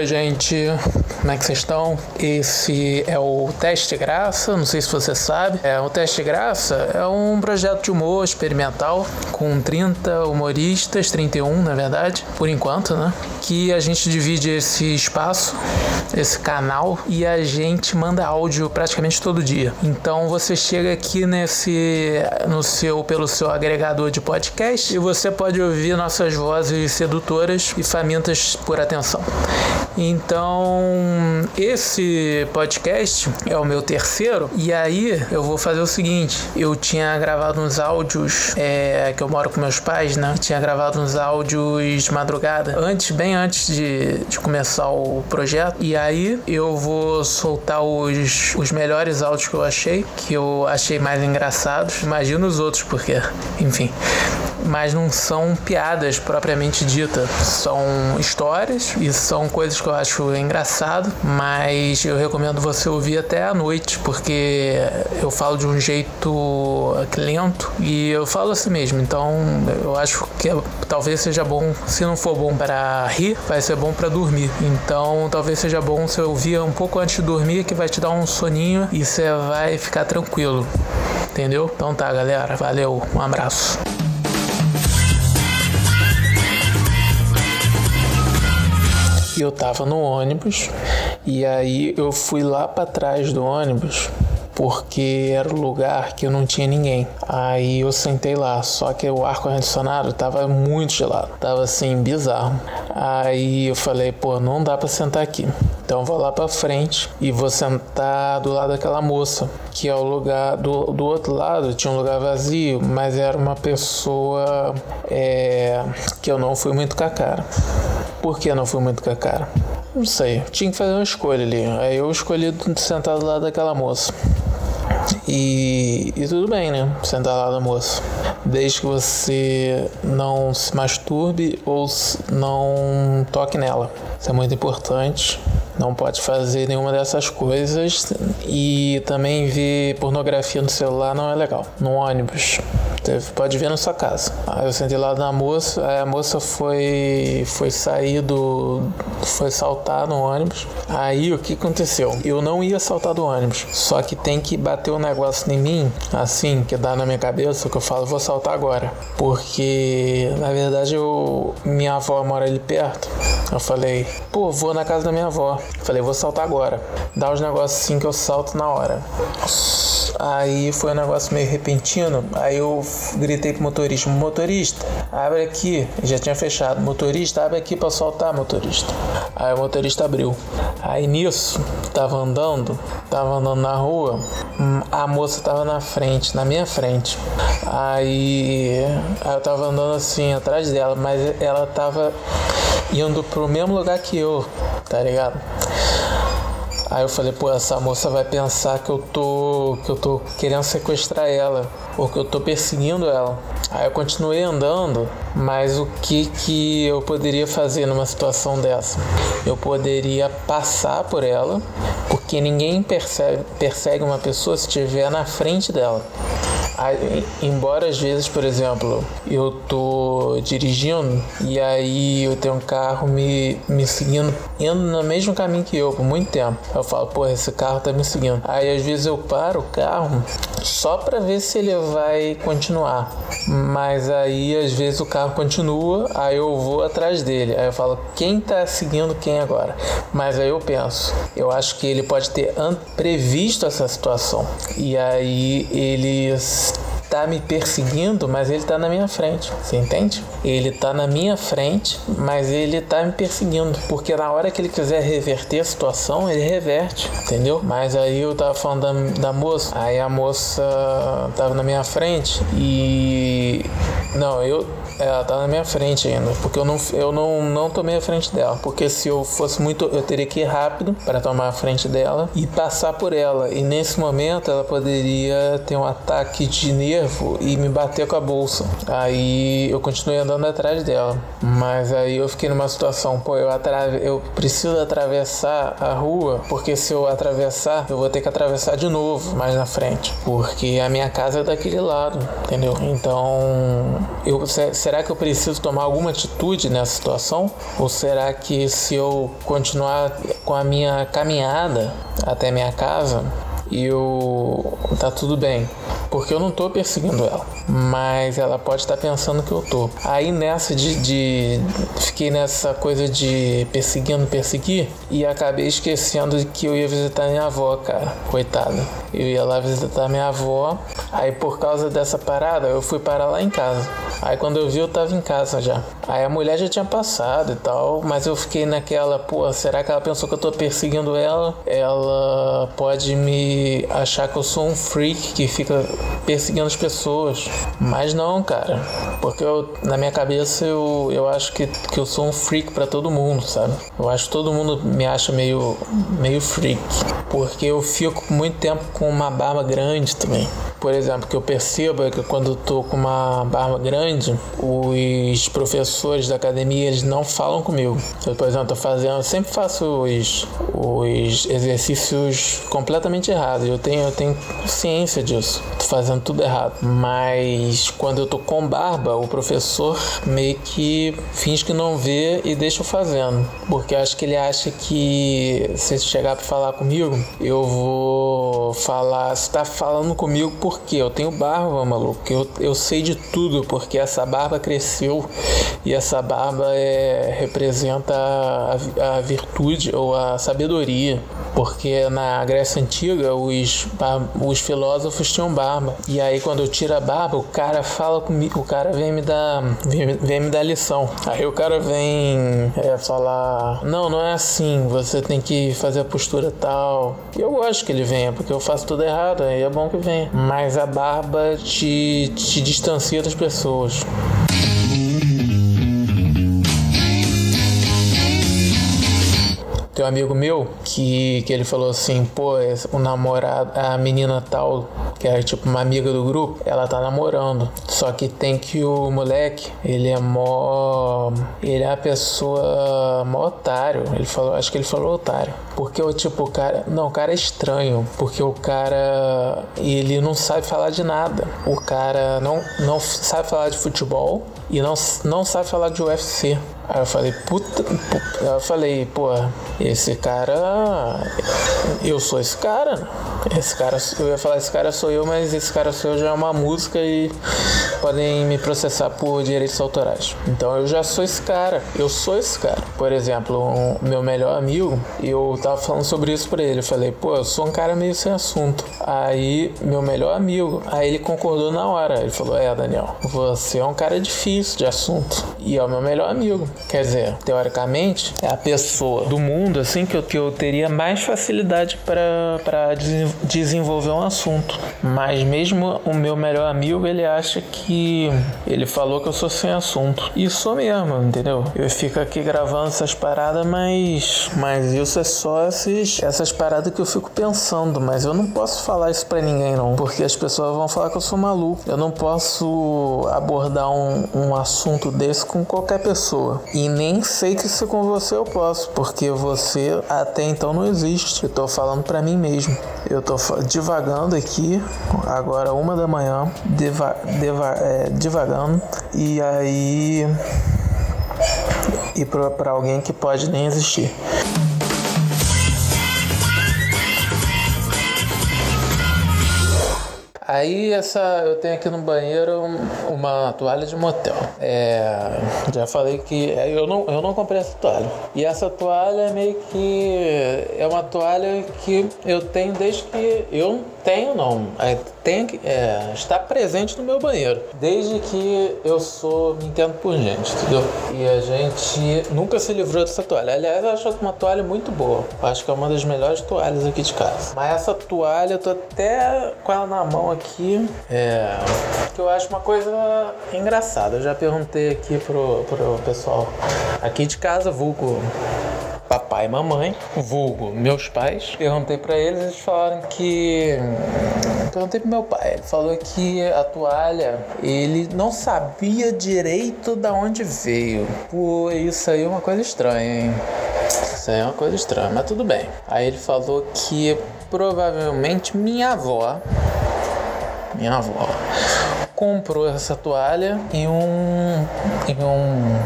Oi, gente, como é que vocês estão? Esse é o Teste Graça, não sei se você sabe. É, o Teste Graça é um projeto de humor experimental com 30 humoristas, 31 na verdade, por enquanto, né? Que a gente divide esse espaço, esse canal, e a gente manda áudio praticamente todo dia. Então você chega aqui nesse, no seu, pelo seu agregador de podcast e você pode ouvir nossas vozes sedutoras e famintas por atenção. Então, esse podcast é o meu terceiro, e aí eu vou fazer o seguinte: eu tinha gravado uns áudios, é, que eu moro com meus pais, né? tinha gravado uns áudios de madrugada, antes, bem antes de, de começar o projeto, e aí eu vou soltar os, os melhores áudios que eu achei, que eu achei mais engraçados. Imagina os outros, porque, enfim mas não são piadas propriamente ditas. São histórias e são coisas que eu acho engraçado, mas eu recomendo você ouvir até à noite, porque eu falo de um jeito lento e eu falo assim mesmo. Então eu acho que talvez seja bom, se não for bom para rir, vai ser bom para dormir. Então talvez seja bom você ouvir um pouco antes de dormir, que vai te dar um soninho e você vai ficar tranquilo. Entendeu? Então tá, galera. Valeu. Um abraço. Eu tava no ônibus e aí eu fui lá para trás do ônibus porque era o lugar que eu não tinha ninguém. Aí eu sentei lá, só que o ar condicionado tava muito gelado, tava assim bizarro. Aí eu falei, pô, não dá para sentar aqui. Então vou lá para frente e vou sentar do lado daquela moça, que é o lugar do, do outro lado tinha um lugar vazio, mas era uma pessoa é, que eu não fui muito com a cara. Por que não fui muito com a cara? Não sei, tinha que fazer uma escolha ali. Aí eu escolhi sentar do lado daquela moça. E, e tudo bem, né? Sentar lá da moça. Desde que você não se masturbe ou não toque nela. Isso é muito importante. Não pode fazer nenhuma dessas coisas. E também ver pornografia no celular não é legal. No ônibus. Pode ver na sua casa. Aí eu sentei lá na moça, aí a moça foi, foi sair do. foi saltar no ônibus. Aí o que aconteceu? Eu não ia saltar do ônibus, só que tem que bater um negócio em mim, assim, que dá na minha cabeça, que eu falo, vou saltar agora. Porque na verdade eu, minha avó mora ali perto. Eu falei, pô, vou na casa da minha avó. Eu falei, vou saltar agora. Dá os negócios assim que eu salto na hora. Aí foi um negócio meio repentino. Aí eu gritei pro motorista: Motorista, abre aqui. Já tinha fechado. Motorista, abre aqui para soltar, motorista. Aí o motorista abriu. Aí nisso, tava andando, tava andando na rua. A moça tava na frente, na minha frente. Aí, aí eu tava andando assim atrás dela, mas ela tava indo pro mesmo lugar que eu, tá ligado? Aí eu falei, pô, essa moça vai pensar que eu tô que eu tô querendo sequestrar ela, ou que eu tô perseguindo ela. Aí eu continuei andando, mas o que que eu poderia fazer numa situação dessa? Eu poderia passar por ela, porque ninguém percebe, persegue uma pessoa se estiver na frente dela embora às vezes, por exemplo, eu tô dirigindo e aí eu tenho um carro me, me seguindo, indo no mesmo caminho que eu por muito tempo. Eu falo, pô, esse carro tá me seguindo. Aí às vezes eu paro o carro só para ver se ele vai continuar. Mas aí às vezes o carro continua, aí eu vou atrás dele. Aí eu falo, quem tá seguindo quem agora? Mas aí eu penso, eu acho que ele pode ter previsto essa situação. E aí ele tá me perseguindo, mas ele tá na minha frente. Você entende? Ele tá na minha frente, mas ele tá me perseguindo. Porque na hora que ele quiser reverter a situação, ele reverte, entendeu? Mas aí eu tava falando da, da moça, aí a moça tava na minha frente e. Não, eu ela tá na minha frente ainda, porque eu não, eu não, não tomei a frente dela. Porque se eu fosse muito, eu teria que ir rápido para tomar a frente dela e passar por ela. E nesse momento ela poderia ter um ataque de nervo e me bater com a bolsa. Aí eu continuei andando atrás dela. Mas aí eu fiquei numa situação, pô, eu, atrave... eu preciso atravessar a rua, porque se eu atravessar, eu vou ter que atravessar de novo mais na frente. Porque a minha casa é daquele lado, entendeu? Então, eu, será que eu preciso tomar alguma atitude nessa situação? Ou será que se eu continuar com a minha caminhada até minha casa, eu tá tudo bem, porque eu não tô perseguindo ela, mas ela pode estar tá pensando que eu tô. Aí nessa de, de, fiquei nessa coisa de perseguindo, perseguir e acabei esquecendo que eu ia visitar minha avó, cara, coitada. Eu ia lá visitar minha avó, aí por causa dessa parada eu fui parar lá em casa. Aí quando eu vi eu tava em casa já. Aí a mulher já tinha passado e tal, mas eu fiquei naquela, pô, será que ela pensou que eu tô perseguindo ela? Ela pode me achar que eu sou um freak que fica perseguindo as pessoas. Mas não, cara. Porque eu, na minha cabeça eu, eu acho que, que eu sou um freak para todo mundo, sabe? Eu acho que todo mundo me acha meio, meio freak. Porque eu fico muito tempo com uma barba grande também. Por exemplo, que eu percebo é que quando eu tô com uma barba grande, os professores da academia eles não falam comigo. Eu, por exemplo, tô fazendo, eu sempre faço os, os exercícios completamente errados errado. Eu tenho, eu tenho ciência disso. Tô fazendo tudo errado. Mas quando eu tô com barba, o professor meio que finge que não vê e deixa eu fazendo. Porque eu acho que ele acha que se chegar para falar comigo, eu vou falar. Você tá falando comigo porque eu tenho barba, maluco. Eu, eu sei de tudo, porque essa barba cresceu e essa barba é, representa a, a virtude ou a sabedoria. Porque na Grécia Antiga os, os filósofos tinham barba. E aí quando eu tiro a barba, o cara fala comigo, o cara vem me dar, vem, vem me dar lição. Aí o cara vem é, falar, não, não é assim, você tem que fazer a postura tal. E eu gosto que ele venha, porque eu faço tudo errado, aí é bom que venha. Mas a barba te, te distancia das pessoas. Tem um amigo meu que, que ele falou assim, pô, o namorado, a menina tal, que é tipo uma amiga do grupo, ela tá namorando. Só que tem que o moleque, ele é mó. Ele é a pessoa mó otário. Ele falou, acho que ele falou otário. Porque o tipo, o cara. Não, o cara é estranho. Porque o cara. Ele não sabe falar de nada. O cara não, não sabe falar de futebol e não, não sabe falar de UFC. Aí eu falei, puta. Eu falei, pô, esse cara. Eu sou esse cara. Esse cara, eu ia falar, esse cara sou eu, mas esse cara sou eu já é uma música e podem me processar por direitos autorais. Então eu já sou esse cara. Eu sou esse cara. Por exemplo, um, meu melhor amigo, eu tava falando sobre isso pra ele. Eu falei, pô, eu sou um cara meio sem assunto. Aí, meu melhor amigo, aí ele concordou na hora. Ele falou, é, Daniel, você é um cara difícil de assunto. E é o meu melhor amigo. Quer dizer, teoricamente, é a pessoa do mundo assim que eu, que eu teria mais facilidade para desenvolver um assunto. Mas mesmo o meu melhor amigo, ele acha que ele falou que eu sou sem assunto. E sou mesmo, entendeu? Eu fico aqui gravando essas paradas, mas mas isso é só esses, essas paradas que eu fico pensando, mas eu não posso falar isso para ninguém não, porque as pessoas vão falar que eu sou maluco. Eu não posso abordar um, um assunto desse com qualquer pessoa. E nem sei que se com você eu posso, porque você até então não existe. Eu tô falando para mim mesmo. Eu tô divagando aqui, agora uma da manhã, deva, deva, é, divagando, e aí. E para alguém que pode nem existir. Aí essa eu tenho aqui no banheiro uma toalha de motel. É, já falei que é, eu não, eu não comprei essa toalha. E essa toalha é meio que é uma toalha que eu tenho desde que eu tenho não, é, tem que é, está presente no meu banheiro desde que eu sou me entendo por gente, entendeu? E a gente nunca se livrou dessa toalha. Aliás, eu acho uma toalha muito boa. acho que é uma das melhores toalhas aqui de casa. Mas essa toalha eu tô até com ela na mão aqui, é, que eu acho uma coisa engraçada. Eu já perguntei aqui pro, pro pessoal aqui de casa, vulgo papai e mamãe, vulgo meus pais. Perguntei para eles, eles falaram que Perguntei pro meu pai, ele falou que a toalha, ele não sabia direito da onde veio. Pô, isso aí é uma coisa estranha, hein? Isso aí é uma coisa estranha, mas tudo bem. Aí ele falou que provavelmente minha avó, minha avó, comprou essa toalha em um, em um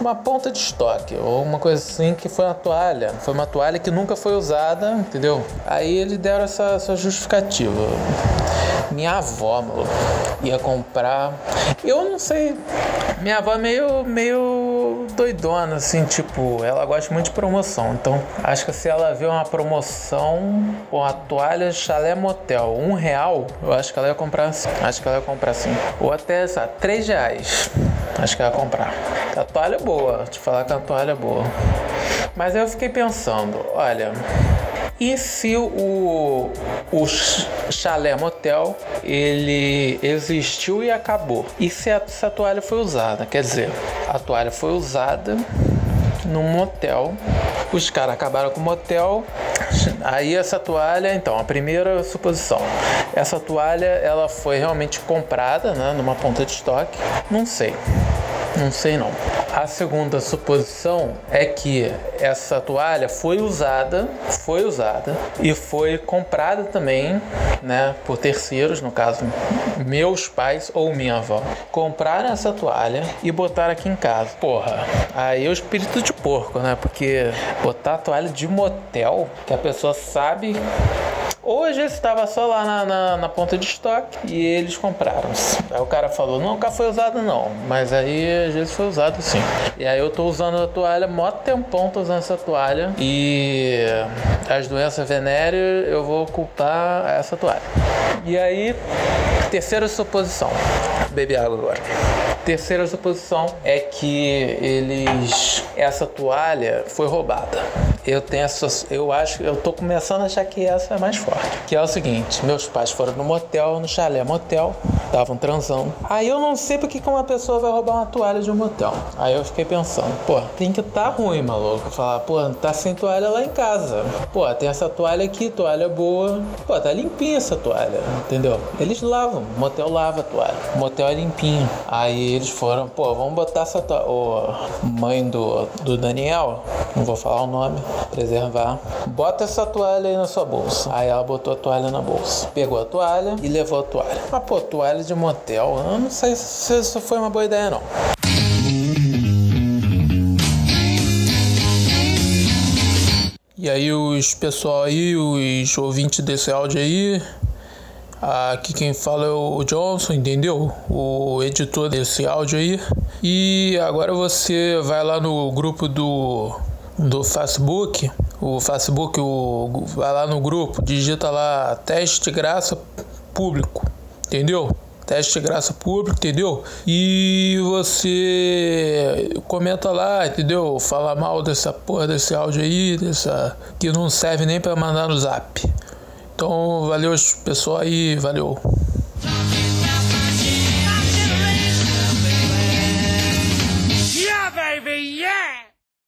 uma ponta de estoque ou uma coisa assim que foi uma toalha, foi uma toalha que nunca foi usada, entendeu? Aí eles deram essa, essa justificativa. Minha avó, ia comprar. Eu não sei. Minha avó é meio, meio doidona, assim, tipo, ela gosta muito de promoção. Então, acho que se ela vê uma promoção, com a toalha chalé motel, um real, eu acho que ela ia comprar assim. Acho que ela ia comprar assim. Ou até, sabe, três reais. Acho que ela ia comprar. A toalha é boa, te falar que a toalha é boa. Mas eu fiquei pensando, olha, e se o, o chalé motel ele existiu e acabou? E se essa toalha foi usada? Quer dizer, a toalha foi usada num motel. Os caras acabaram com o motel. Aí essa toalha, então, a primeira suposição. Essa toalha, ela foi realmente comprada, né, numa ponta de estoque? Não sei. Não sei não. A segunda suposição é que essa toalha foi usada, foi usada e foi comprada também, né, por terceiros, no caso, meus pais ou minha avó, compraram essa toalha e botaram aqui em casa. Porra, aí é o espírito de porco, né? Porque botar toalha de motel, que a pessoa sabe vezes estava só lá na, na, na, ponta de estoque e eles compraram. Aí o cara falou, nunca foi usado não. Mas aí às vezes foi usado sim. E aí eu tô usando a toalha, mó tempão tô usando essa toalha. E as doenças venéreas eu vou ocultar essa toalha. E aí, terceira suposição. Beber água agora. Terceira suposição é que eles. Essa toalha foi roubada. Eu tenho essa. Eu acho. Eu tô começando a achar que essa é mais forte. Que é o seguinte: meus pais foram no motel, no chalé motel, estavam transando. Aí eu não sei porque que uma pessoa vai roubar uma toalha de um motel. Aí eu fiquei pensando, pô, tem que tá ruim, maluco. Falar, pô, tá sem toalha lá em casa. Pô, tem essa toalha aqui, toalha boa. Pô, tá limpinha essa toalha, entendeu? Eles lavam, o motel lava a toalha. O motel é limpinho. Aí eles foram, pô, vamos botar essa toalha. Mãe do, do Daniel, não vou falar o nome, preservar. Bota essa toalha aí na sua bolsa. Aí ela botou a toalha na bolsa. Pegou a toalha e levou a toalha. Mas, pô, toalha de motel, eu não sei se isso foi uma boa ideia, não. E aí os pessoal aí, os ouvintes desse áudio aí, Aqui quem fala é o Johnson, entendeu? O editor desse áudio aí. E agora você vai lá no grupo do, do Facebook. O Facebook, o, vai lá no grupo, digita lá teste graça público, entendeu? Teste graça público, entendeu? E você comenta lá, entendeu? Fala mal dessa porra desse áudio aí, dessa que não serve nem para mandar no zap. Então, valeu pessoal aí, valeu.